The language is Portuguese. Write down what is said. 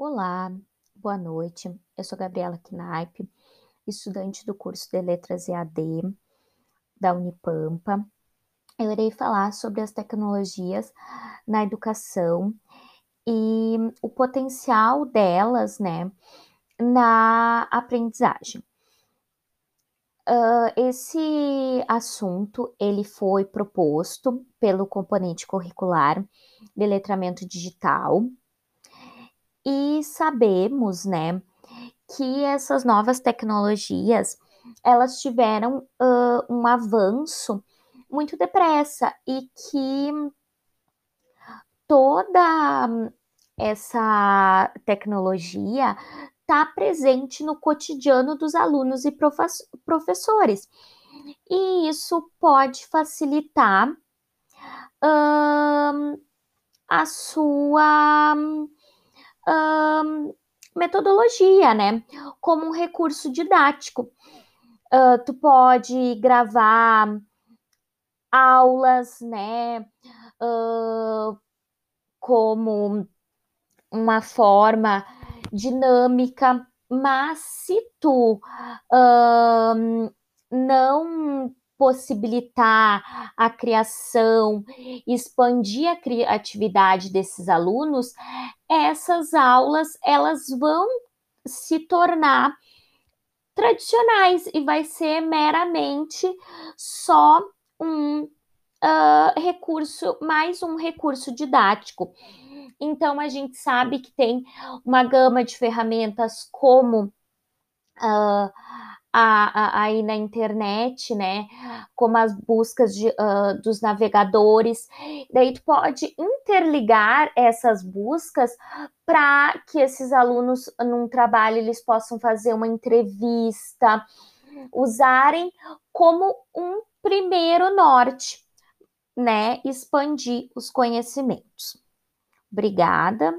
Olá, boa noite. Eu sou Gabriela Knaip, estudante do curso de Letras EAD da Unipampa. Eu irei falar sobre as tecnologias na educação e o potencial delas, né, na aprendizagem. Uh, esse assunto ele foi proposto pelo componente curricular de letramento digital e sabemos, né, que essas novas tecnologias elas tiveram uh, um avanço muito depressa e que toda essa tecnologia está presente no cotidiano dos alunos e professores. E isso pode facilitar a sua metodologia, né? Como um recurso didático. Uh, tu pode gravar aulas, né? Uh, como uma forma dinâmica, mas se tu uh, não possibilitar a criação, expandir a criatividade desses alunos, essas aulas elas vão se tornar tradicionais e vai ser meramente só um uh, recurso, mais um recurso didático. Então a gente sabe que tem uma gama de ferramentas como uh, a, a, aí na internet, né? Como as buscas de, uh, dos navegadores. Daí tu pode interligar essas buscas para que esses alunos num trabalho eles possam fazer uma entrevista, usarem como um primeiro norte, né? Expandir os conhecimentos. Obrigada.